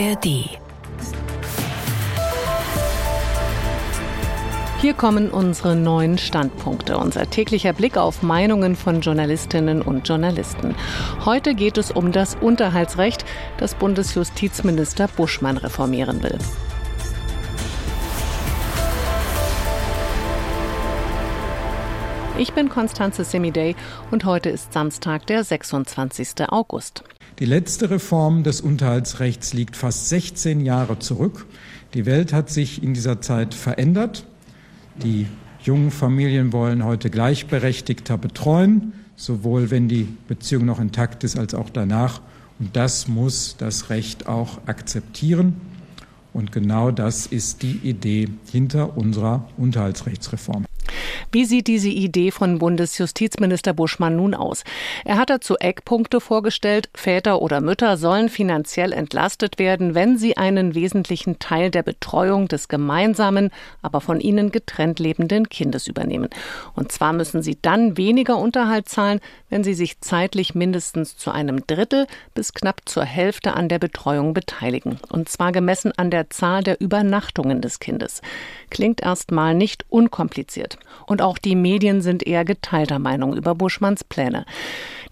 ARD. Hier kommen unsere neuen Standpunkte, unser täglicher Blick auf Meinungen von Journalistinnen und Journalisten. Heute geht es um das Unterhaltsrecht, das Bundesjustizminister Buschmann reformieren will. Ich bin Konstanze Semidey und heute ist Samstag, der 26. August. Die letzte Reform des Unterhaltsrechts liegt fast 16 Jahre zurück. Die Welt hat sich in dieser Zeit verändert. Die jungen Familien wollen heute gleichberechtigter betreuen, sowohl wenn die Beziehung noch intakt ist als auch danach. Und das muss das Recht auch akzeptieren. Und genau das ist die Idee hinter unserer Unterhaltsrechtsreform. Wie sieht diese Idee von Bundesjustizminister Buschmann nun aus? Er hat dazu Eckpunkte vorgestellt. Väter oder Mütter sollen finanziell entlastet werden, wenn sie einen wesentlichen Teil der Betreuung des gemeinsamen, aber von ihnen getrennt lebenden Kindes übernehmen. Und zwar müssen sie dann weniger Unterhalt zahlen, wenn sie sich zeitlich mindestens zu einem Drittel bis knapp zur Hälfte an der Betreuung beteiligen. Und zwar gemessen an der Zahl der Übernachtungen des Kindes. Klingt erstmal nicht unkompliziert. Und auch die Medien sind eher geteilter Meinung über Buschmanns Pläne.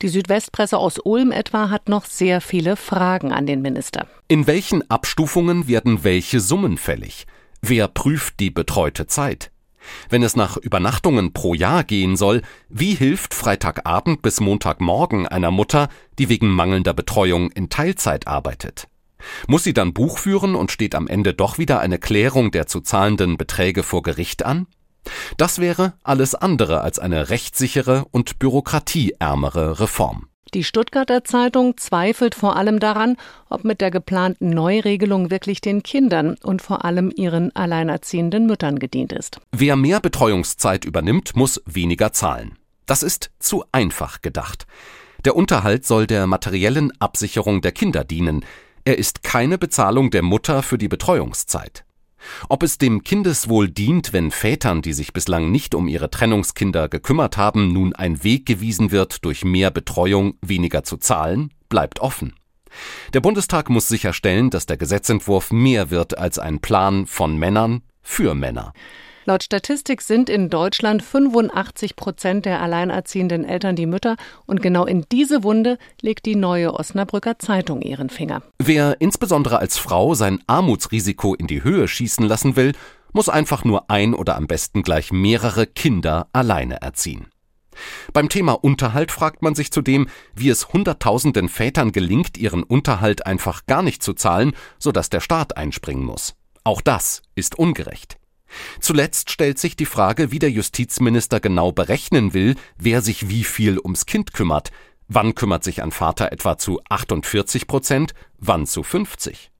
Die Südwestpresse aus Ulm etwa hat noch sehr viele Fragen an den Minister. In welchen Abstufungen werden welche Summen fällig? Wer prüft die betreute Zeit? Wenn es nach Übernachtungen pro Jahr gehen soll, wie hilft Freitagabend bis Montagmorgen einer Mutter, die wegen mangelnder Betreuung in Teilzeit arbeitet? Muss sie dann Buch führen und steht am Ende doch wieder eine Klärung der zu zahlenden Beträge vor Gericht an? Das wäre alles andere als eine rechtssichere und bürokratieärmere Reform. Die Stuttgarter Zeitung zweifelt vor allem daran, ob mit der geplanten Neuregelung wirklich den Kindern und vor allem ihren alleinerziehenden Müttern gedient ist. Wer mehr Betreuungszeit übernimmt, muss weniger zahlen. Das ist zu einfach gedacht. Der Unterhalt soll der materiellen Absicherung der Kinder dienen. Er ist keine Bezahlung der Mutter für die Betreuungszeit. Ob es dem Kindeswohl dient, wenn Vätern, die sich bislang nicht um ihre Trennungskinder gekümmert haben, nun ein Weg gewiesen wird, durch mehr Betreuung weniger zu zahlen, bleibt offen. Der Bundestag muss sicherstellen, dass der Gesetzentwurf mehr wird als ein Plan von Männern für Männer. Laut Statistik sind in Deutschland 85 Prozent der alleinerziehenden Eltern die Mütter und genau in diese Wunde legt die neue Osnabrücker Zeitung ihren Finger. Wer insbesondere als Frau sein Armutsrisiko in die Höhe schießen lassen will, muss einfach nur ein oder am besten gleich mehrere Kinder alleine erziehen. Beim Thema Unterhalt fragt man sich zudem, wie es Hunderttausenden Vätern gelingt, ihren Unterhalt einfach gar nicht zu zahlen, sodass der Staat einspringen muss. Auch das ist ungerecht. Zuletzt stellt sich die Frage, wie der Justizminister genau berechnen will, wer sich wie viel ums Kind kümmert. Wann kümmert sich ein Vater etwa zu 48 Prozent, wann zu 50?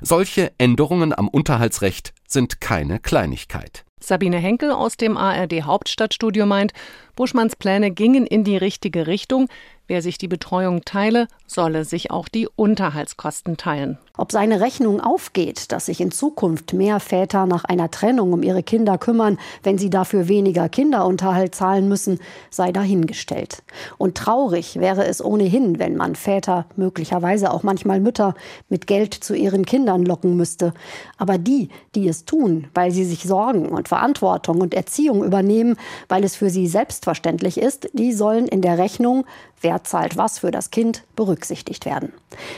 Solche Änderungen am Unterhaltsrecht sind keine Kleinigkeit. Sabine Henkel aus dem ARD Hauptstadtstudio meint, Buschmanns Pläne gingen in die richtige Richtung. Wer sich die Betreuung teile, solle sich auch die Unterhaltskosten teilen. Ob seine Rechnung aufgeht, dass sich in Zukunft mehr Väter nach einer Trennung um ihre Kinder kümmern, wenn sie dafür weniger Kinderunterhalt zahlen müssen, sei dahingestellt. Und traurig wäre es ohnehin, wenn man Väter, möglicherweise auch manchmal Mütter, mit Geld zu ihren Kindern locken müsste. Aber die, die es tun, weil sie sich Sorgen und Verantwortung und Erziehung übernehmen, weil es für sie selbstverständlich ist, die sollen in der Rechnung wer zahlt was für das Kind, berücksichtigt werden.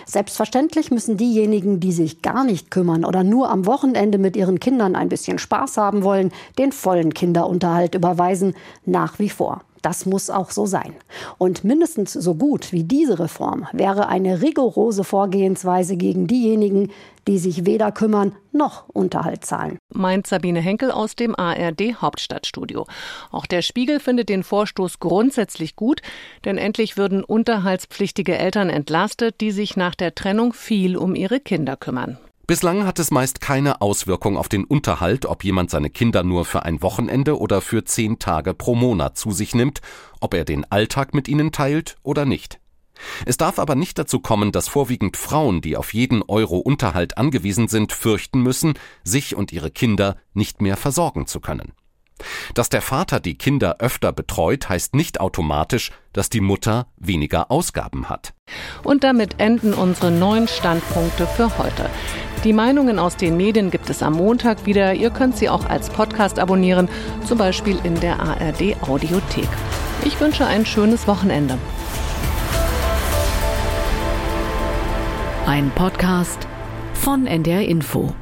Selbstverständlich müssen diejenigen, die sich gar nicht kümmern oder nur am Wochenende mit ihren Kindern ein bisschen Spaß haben wollen, den vollen Kinderunterhalt überweisen, nach wie vor. Das muss auch so sein. Und mindestens so gut wie diese Reform wäre eine rigorose Vorgehensweise gegen diejenigen, die sich weder kümmern noch Unterhalt zahlen. Meint Sabine Henkel aus dem ARD Hauptstadtstudio. Auch der Spiegel findet den Vorstoß grundsätzlich gut, denn endlich würden unterhaltspflichtige Eltern entlastet, die sich nach der Trennung viel um ihre Kinder kümmern. Bislang hat es meist keine Auswirkung auf den Unterhalt, ob jemand seine Kinder nur für ein Wochenende oder für zehn Tage pro Monat zu sich nimmt, ob er den Alltag mit ihnen teilt oder nicht. Es darf aber nicht dazu kommen, dass vorwiegend Frauen, die auf jeden Euro Unterhalt angewiesen sind, fürchten müssen, sich und ihre Kinder nicht mehr versorgen zu können. Dass der Vater die Kinder öfter betreut, heißt nicht automatisch, dass die Mutter weniger Ausgaben hat. Und damit enden unsere neun Standpunkte für heute. Die Meinungen aus den Medien gibt es am Montag wieder. Ihr könnt sie auch als Podcast abonnieren, zum Beispiel in der ARD Audiothek. Ich wünsche ein schönes Wochenende. Ein Podcast von NDR Info.